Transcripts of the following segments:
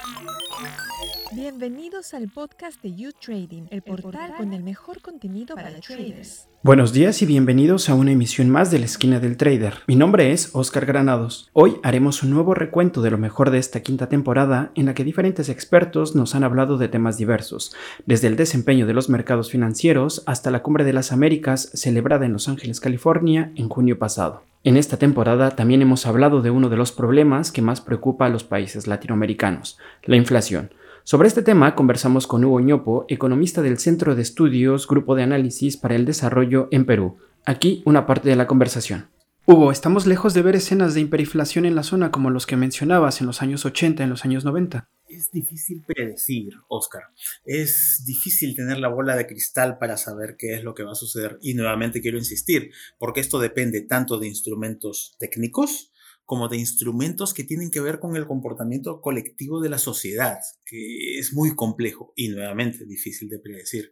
Thank you. Bienvenidos al podcast de You Trading, el portal con el mejor contenido para traders. Buenos días y bienvenidos a una emisión más de la esquina del trader. Mi nombre es Oscar Granados. Hoy haremos un nuevo recuento de lo mejor de esta quinta temporada en la que diferentes expertos nos han hablado de temas diversos, desde el desempeño de los mercados financieros hasta la Cumbre de las Américas celebrada en Los Ángeles, California, en junio pasado. En esta temporada también hemos hablado de uno de los problemas que más preocupa a los países latinoamericanos, la inflación. Sobre este tema conversamos con Hugo Ñopo, economista del Centro de Estudios Grupo de Análisis para el Desarrollo en Perú. Aquí una parte de la conversación. Hugo, estamos lejos de ver escenas de hiperinflación en la zona como los que mencionabas en los años 80, en los años 90. Es difícil predecir, Oscar. Es difícil tener la bola de cristal para saber qué es lo que va a suceder. Y nuevamente quiero insistir, porque esto depende tanto de instrumentos técnicos, como de instrumentos que tienen que ver con el comportamiento colectivo de la sociedad, que es muy complejo y nuevamente difícil de predecir.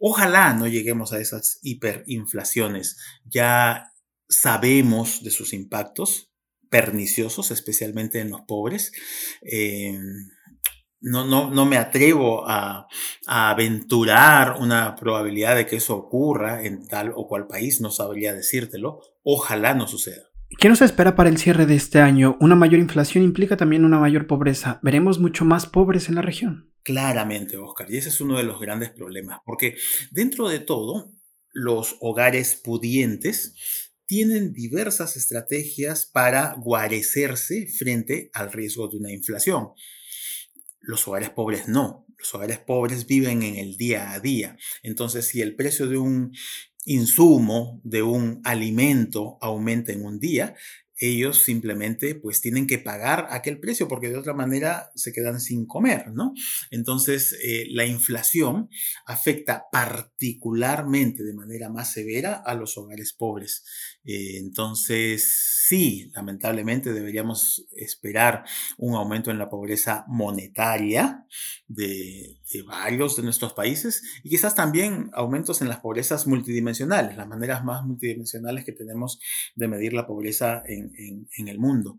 Ojalá no lleguemos a esas hiperinflaciones. Ya sabemos de sus impactos perniciosos, especialmente en los pobres. Eh, no, no, no, me atrevo a, a, aventurar una probabilidad de que eso ocurra en tal o cual país, no sabría decírtelo. Ojalá no suceda. ¿Qué nos espera para el cierre de este año? Una mayor inflación implica también una mayor pobreza. ¿Veremos mucho más pobres en la región? Claramente, Oscar, y ese es uno de los grandes problemas, porque dentro de todo, los hogares pudientes tienen diversas estrategias para guarecerse frente al riesgo de una inflación. Los hogares pobres no. Los hogares pobres viven en el día a día. Entonces, si el precio de un insumo de un alimento aumenta en un día, ellos simplemente pues tienen que pagar aquel precio porque de otra manera se quedan sin comer, ¿no? Entonces eh, la inflación afecta particularmente de manera más severa a los hogares pobres. Eh, entonces sí, lamentablemente deberíamos esperar un aumento en la pobreza monetaria de, varios de nuestros países y quizás también aumentos en las pobrezas multidimensionales, las maneras más multidimensionales que tenemos de medir la pobreza en, el mundo,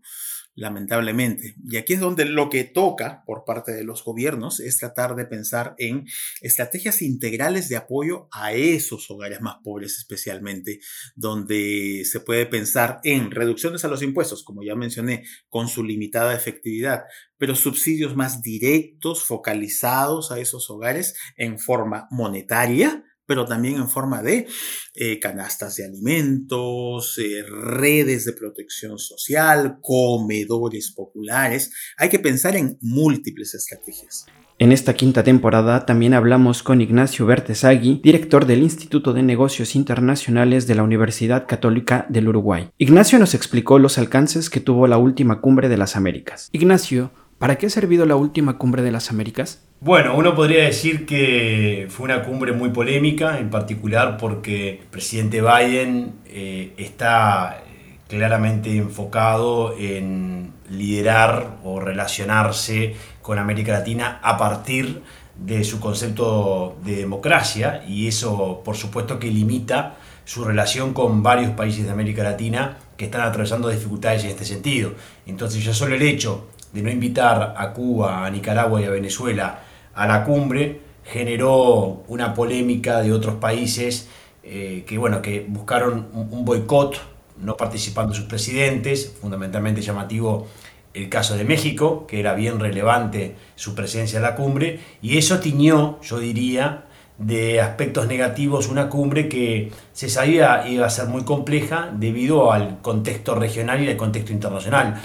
lamentablemente. Y aquí es donde lo que toca por parte de los gobiernos es tratar de pensar en estrategias integrales de apoyo a esos hogares más pobres especialmente, donde se puede pensar en reducciones a los impuestos, como ya mencioné, con su limitada efectividad, pero subsidios más directos, focalizados a esos hogares en forma monetaria, pero también en forma de eh, canastas de alimentos, eh, redes de protección social, comedores populares. Hay que pensar en múltiples estrategias. En esta quinta temporada también hablamos con Ignacio Bertesagui, director del Instituto de Negocios Internacionales de la Universidad Católica del Uruguay. Ignacio nos explicó los alcances que tuvo la última cumbre de las Américas. Ignacio, ¿para qué ha servido la última cumbre de las Américas? Bueno, uno podría decir que fue una cumbre muy polémica, en particular porque el presidente Biden eh, está eh, claramente enfocado en liderar o relacionarse con América Latina a partir de su concepto de democracia y eso por supuesto que limita su relación con varios países de América Latina que están atravesando dificultades en este sentido. Entonces ya solo el hecho de no invitar a Cuba, a Nicaragua y a Venezuela a la cumbre generó una polémica de otros países eh, que, bueno, que buscaron un, boicot, no participando sus presidentes, fundamentalmente llamativo el caso de México, que era bien relevante su presencia en la cumbre, y eso tiñó, yo diría, de aspectos negativos una cumbre que se sabía iba a ser muy compleja debido al contexto regional y al contexto internacional.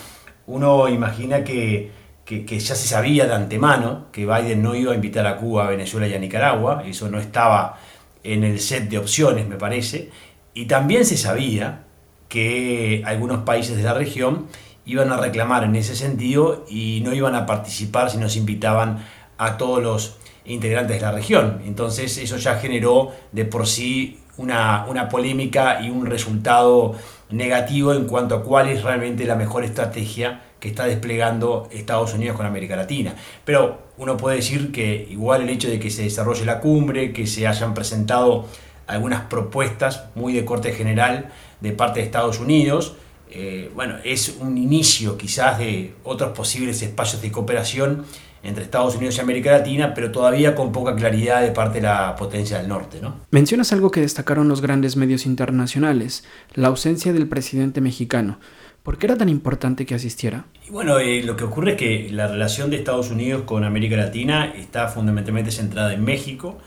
Uno imagina que que, ya se sabía de antemano que Biden no iba a invitar a Cuba, a Venezuela y a Nicaragua, eso no estaba en el set de opciones, me parece, y también se sabía que algunos países de la región iban a reclamar en ese sentido y no iban a participar si nos invitaban a todos los integrantes de la región. Entonces eso ya generó de por sí una, una polémica y un resultado negativo en cuanto a cuál es realmente la mejor estrategia que está desplegando Estados Unidos con América Latina. Pero uno puede decir que igual el hecho de que se desarrolle la cumbre, que se hayan presentado algunas propuestas muy de corte general de parte de Estados Unidos, eh, bueno, es un inicio quizás de otros posibles espacios de cooperación entre Estados Unidos y América Latina, pero todavía con poca claridad de parte de la potencia del norte. ¿no? Mencionas algo que destacaron los grandes medios internacionales, la ausencia del presidente mexicano. ¿Por qué era tan importante que asistiera? bueno, eh, lo que ocurre es que la relación de Estados Unidos con América Latina está fundamentalmente centrada en México.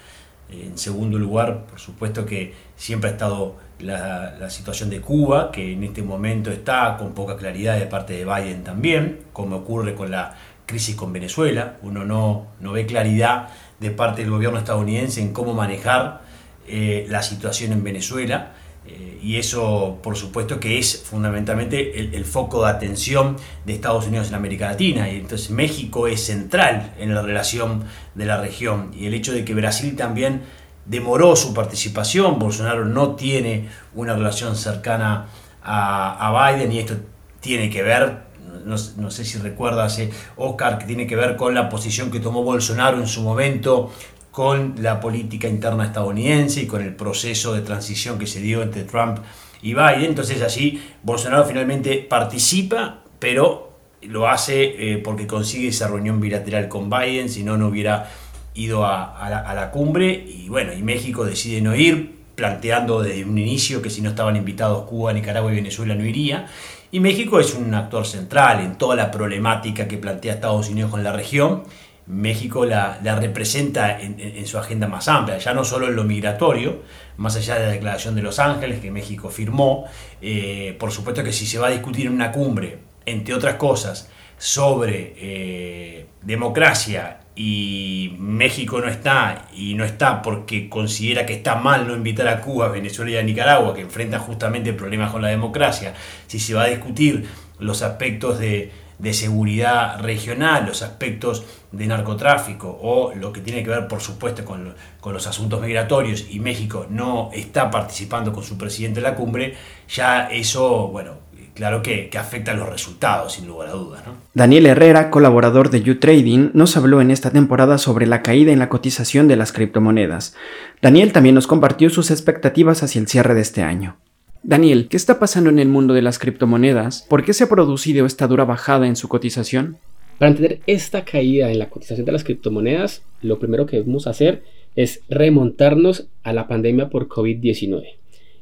En segundo lugar, por supuesto que siempre ha estado la, situación de Cuba, que en este momento está con poca claridad de parte de Biden también, como ocurre con la crisis con Venezuela. Uno no, no ve claridad de parte del gobierno estadounidense en cómo manejar eh, la situación en Venezuela. Eh, y eso, por supuesto, que es fundamentalmente el, foco de atención de Estados Unidos en América Latina. Y entonces México es central en la relación de la región. Y el hecho de que Brasil también demoró su participación, Bolsonaro no tiene una relación cercana a, Biden y esto tiene que ver, no, sé si recuerdas, eh, Oscar, que tiene que ver con la posición que tomó Bolsonaro en su momento con la política interna estadounidense y con el proceso de transición que se dio entre Trump y Biden. Entonces allí Bolsonaro finalmente participa, pero lo hace eh, porque consigue esa reunión bilateral con Biden, si no, no hubiera ido a, la, cumbre y bueno, y México decide no ir, planteando desde un inicio que si no estaban invitados Cuba, Nicaragua y Venezuela no iría. Y México es un actor central en toda la problemática que plantea Estados Unidos con la región. México la, representa en, su agenda más amplia, ya no solo en lo migratorio, más allá de la Declaración de Los Ángeles que México firmó, eh, por supuesto que si se va a discutir en una cumbre, entre otras cosas, sobre eh, democracia y México no está, y no está porque considera que está mal no invitar a Cuba, Venezuela y a Nicaragua, que enfrentan justamente problemas con la democracia, si se va a discutir los aspectos de de seguridad regional, los aspectos de narcotráfico o lo que tiene que ver, por supuesto, con, los asuntos migratorios y México no está participando con su presidente en la cumbre, ya eso, bueno, claro que, afecta a los resultados, sin lugar a dudas. Daniel Herrera, colaborador de YouTrading, nos habló en esta temporada sobre la caída en la cotización de las criptomonedas. Daniel también nos compartió sus expectativas hacia el cierre de este año. Daniel, ¿qué está pasando en el mundo de las criptomonedas? ¿Por qué se ha producido esta dura bajada en su cotización? Para entender esta caída en la cotización de las criptomonedas, lo primero que debemos hacer es remontarnos a la pandemia por COVID-19.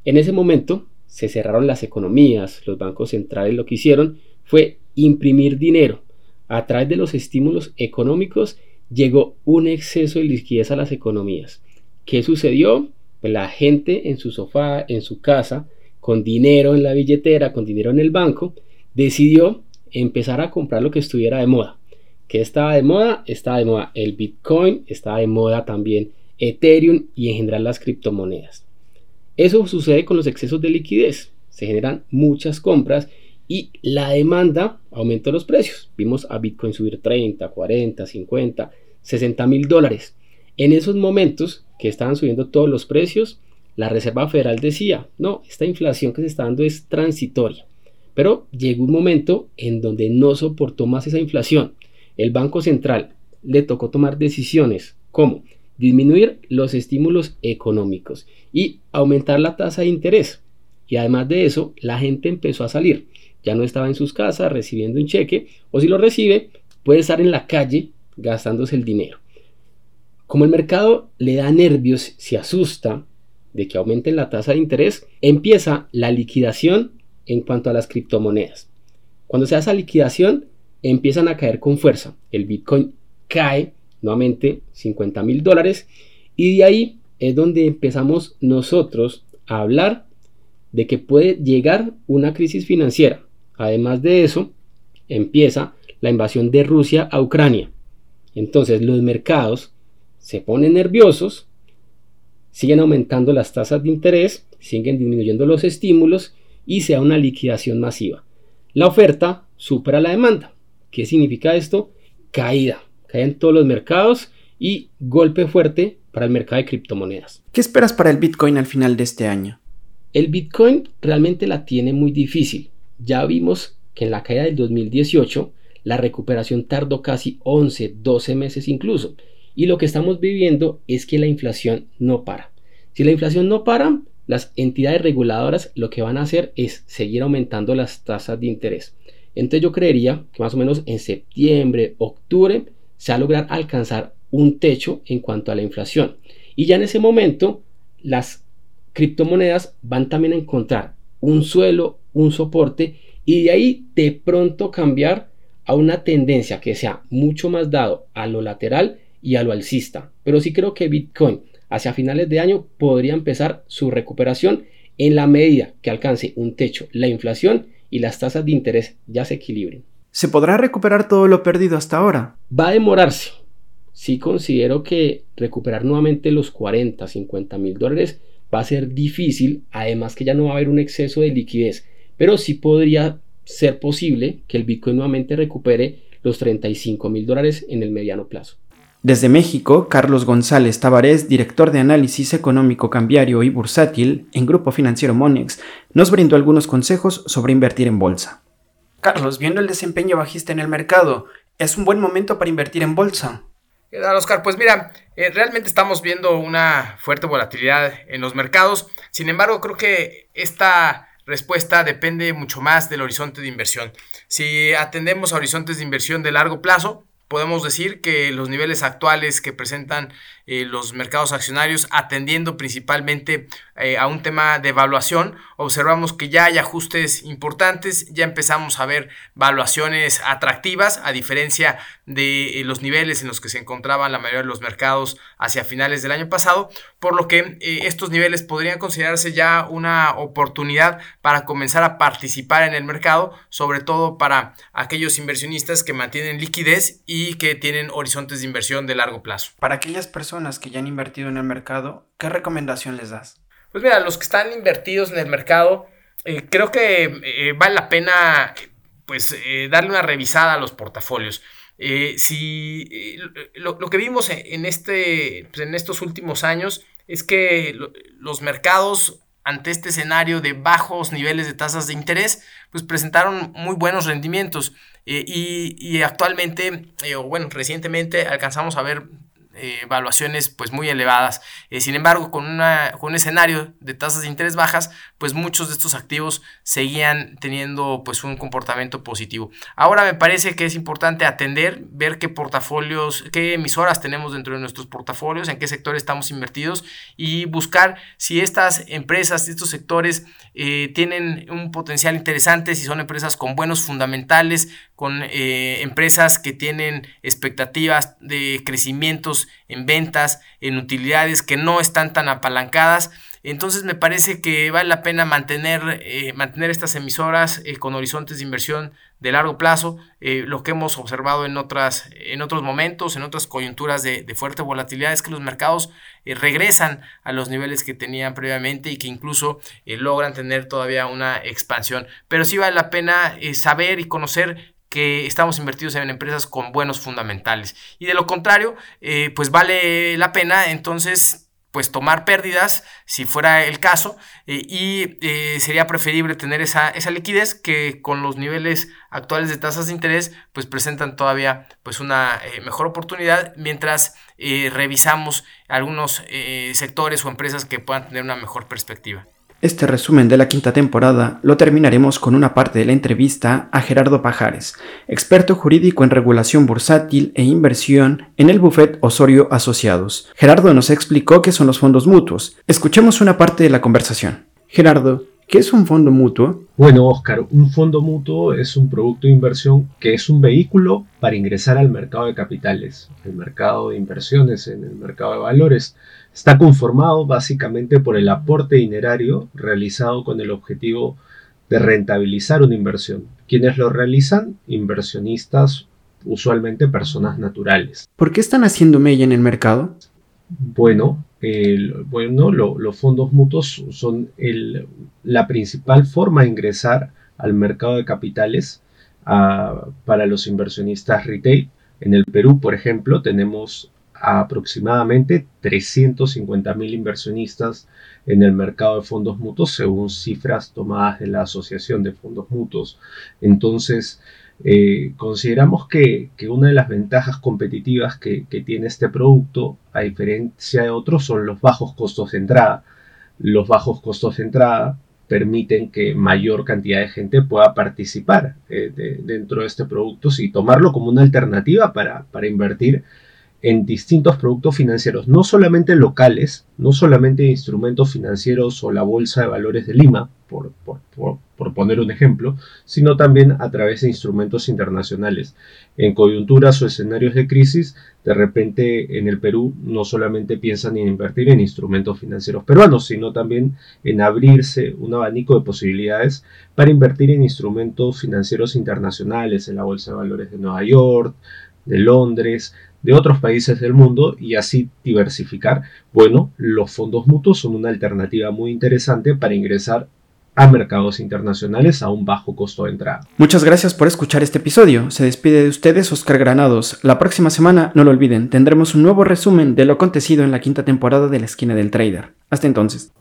En ese momento se cerraron las economías, los bancos centrales lo que hicieron fue imprimir dinero. A través de los estímulos económicos llegó un exceso de liquidez a las economías. ¿Qué sucedió? Pues la gente en su sofá, en su casa, con dinero en la billetera, con dinero en el banco, decidió empezar a comprar lo que estuviera de moda. ¿Qué estaba de moda? Estaba de moda el Bitcoin, estaba de moda también Ethereum y en general las criptomonedas. Eso sucede con los excesos de liquidez. Se generan muchas compras y la demanda aumenta los precios. Vimos a Bitcoin subir 30, 40, 50, 60 mil dólares. En esos momentos que estaban subiendo todos los precios, la Reserva Federal decía, no, esta inflación que se está dando es transitoria. Pero llegó un momento en donde no soportó más esa inflación. El Banco Central le tocó tomar decisiones como disminuir los estímulos económicos y aumentar la tasa de interés. Y además de eso, la gente empezó a salir. Ya no estaba en sus casas recibiendo un cheque o si lo recibe, puede estar en la calle gastándose el dinero. Como el mercado le da nervios, se asusta, de que aumente la tasa de interés, empieza la liquidación en cuanto a las criptomonedas. Cuando se hace esa liquidación, empiezan a caer con fuerza. El Bitcoin cae nuevamente 50 mil dólares y de ahí es donde empezamos nosotros a hablar de que puede llegar una crisis financiera. Además de eso, empieza la invasión de Rusia a Ucrania. Entonces los mercados se ponen nerviosos siguen aumentando las tasas de interés, siguen disminuyendo los estímulos y se da una liquidación masiva. La oferta supera la demanda. ¿Qué significa esto? Caída. Cae en todos los mercados y golpe fuerte para el mercado de criptomonedas. ¿Qué esperas para el Bitcoin al final de este año? El Bitcoin realmente la tiene muy difícil. Ya vimos que en la caída del 2018 la recuperación tardó casi 11, 12 meses incluso. Y lo que estamos viviendo es que la inflación no para. Si la inflación no para, las entidades reguladoras lo que van a hacer es seguir aumentando las tasas de interés. Entonces yo creería que más o menos en septiembre, octubre, se va a lograr alcanzar un techo en cuanto a la inflación. Y ya en ese momento, las criptomonedas van también a encontrar un suelo, un soporte, y de ahí de pronto cambiar a una tendencia que sea mucho más dado a lo lateral y a lo alcista. Pero sí creo que Bitcoin hacia finales de año podría empezar su recuperación en la medida que alcance un techo la inflación y las tasas de interés ya se equilibren. ¿Se podrá recuperar todo lo perdido hasta ahora? Va a demorarse. Sí considero que recuperar nuevamente los 40, 50 mil dólares va a ser difícil, además que ya no va a haber un exceso de liquidez, pero sí podría ser posible que el Bitcoin nuevamente recupere los 35 mil dólares en el mediano plazo. Desde México, Carlos González Tavares, director de análisis económico cambiario y bursátil en Grupo Financiero Monex, nos brindó algunos consejos sobre invertir en bolsa. Carlos, viendo el desempeño bajista en el mercado, ¿es un buen momento para invertir en bolsa? ¿Qué tal, Oscar? Pues mira, eh, realmente estamos viendo una fuerte volatilidad en los mercados. Sin embargo, creo que esta respuesta depende mucho más del horizonte de inversión. Si atendemos a horizontes de inversión de largo plazo, podemos decir que los niveles actuales que presentan eh, los mercados accionarios, atendiendo principalmente eh, a un tema de evaluación, observamos que ya hay ajustes importantes, ya empezamos a ver valuaciones atractivas, a diferencia de eh, los niveles en los que se encontraban la mayoría de los mercados hacia finales del año pasado, por lo que estos niveles podrían considerarse ya una oportunidad para comenzar a participar en el mercado, sobre todo para aquellos inversionistas que mantienen liquidez y que tienen horizontes de inversión de largo plazo. Para aquellas personas que ya han invertido en el mercado, ¿qué recomendación les das? Pues mira, los que están invertidos en el mercado, eh, creo que eh, vale la pena pues eh, darle una revisada a los portafolios. si lo, que vimos en, este, pues, en estos últimos años es que los mercados ante este escenario de bajos niveles de tasas de interés, pues presentaron muy buenos rendimientos. y, y, actualmente, o bueno, recientemente alcanzamos a ver eh, evaluaciones pues muy elevadas. Eh, sin embargo, con, una, con un escenario de tasas de interés bajas, pues muchos de estos activos seguían teniendo pues un comportamiento positivo. Ahora me parece que es importante atender, ver qué portafolios, qué emisoras tenemos dentro de nuestros portafolios, en qué sectores estamos invertidos y buscar si estas empresas, estos sectores eh, tienen un potencial interesante, si son empresas con buenos fundamentales, con empresas que tienen expectativas de crecimientos en ventas, en utilidades que no están tan apalancadas. Entonces me parece que vale la pena mantener, eh, mantener estas emisoras eh, con horizontes de inversión de largo plazo, eh, lo que hemos observado en, otras, en otros momentos, en otras coyunturas de fuerte volatilidad, es que los mercados regresan a los niveles que tenían previamente y que incluso logran tener todavía una expansión. Pero sí vale la pena saber y conocer que estamos invertidos en empresas con buenos fundamentales. Y de lo contrario, eh, pues vale la pena entonces pues tomar pérdidas si fuera el caso eh, y eh, sería preferible tener esa, esa, liquidez que con los niveles actuales de tasas de interés pues presentan todavía pues una mejor oportunidad mientras revisamos algunos sectores o empresas que puedan tener una mejor perspectiva. Este resumen de la quinta temporada lo terminaremos con una parte de la entrevista a Gerardo Pajares, experto jurídico en regulación bursátil e inversión en el Buffet Osorio Asociados. Gerardo nos explicó qué son los fondos mutuos. Escuchemos una parte de la conversación. Gerardo, ¿Qué es un fondo mutuo? Bueno, Oscar, un fondo mutuo es un producto de inversión que es un vehículo para ingresar al mercado de capitales, el mercado de inversiones, en el mercado de valores. Está conformado básicamente por el aporte dinerario realizado con el objetivo de rentabilizar una inversión. ¿Quiénes lo realizan? Inversionistas, usualmente personas naturales. ¿Por qué están haciendo mella en el mercado? Bueno, bueno, los fondos mutuos son la principal forma de ingresar al mercado de capitales ah, para los inversionistas retail. En el Perú, por ejemplo, tenemos aproximadamente 350 mil inversionistas en el mercado de fondos mutuos según cifras tomadas de la Asociación de Fondos Mutuos. Entonces, eh, consideramos que, una de las ventajas competitivas que, tiene este producto, a diferencia de otros, son los bajos costos de entrada. los bajos costos de entrada permiten que mayor cantidad de gente pueda participar eh, dentro de este producto y tomarlo como una alternativa para, para invertir en distintos productos financieros, no solamente locales, no solamente instrumentos financieros o la Bolsa de Valores de Lima, por, poner un ejemplo, sino también a través de instrumentos internacionales. En coyunturas o escenarios de crisis, de repente en el Perú no solamente piensan en invertir en instrumentos financieros peruanos, sino también en abrirse un abanico de posibilidades para invertir en instrumentos financieros internacionales, en la Bolsa de Valores de Nueva York, de Londres, de otros países del mundo y así diversificar. Bueno, los fondos mutuos son una alternativa muy interesante para ingresar a mercados internacionales a un bajo costo de entrada. Muchas gracias por escuchar este episodio. Se despide de ustedes Oscar Granados. La próxima semana, no lo olviden, tendremos un nuevo resumen de lo acontecido en la quinta temporada de la esquina del trader. Hasta entonces.